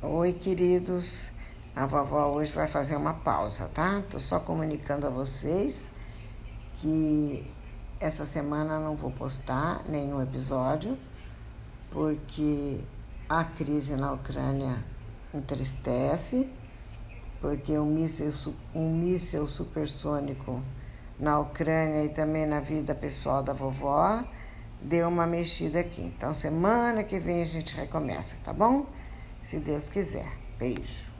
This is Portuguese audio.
Oi, queridos. A vovó hoje vai fazer uma pausa, tá? Tô só comunicando a vocês que essa semana não vou postar nenhum episódio porque a crise na Ucrânia entristece, porque um míssil, um míssil supersônico na Ucrânia e também na vida pessoal da vovó deu uma mexida aqui. Então, semana que vem a gente recomeça, tá bom? Se Deus quiser. Beijo.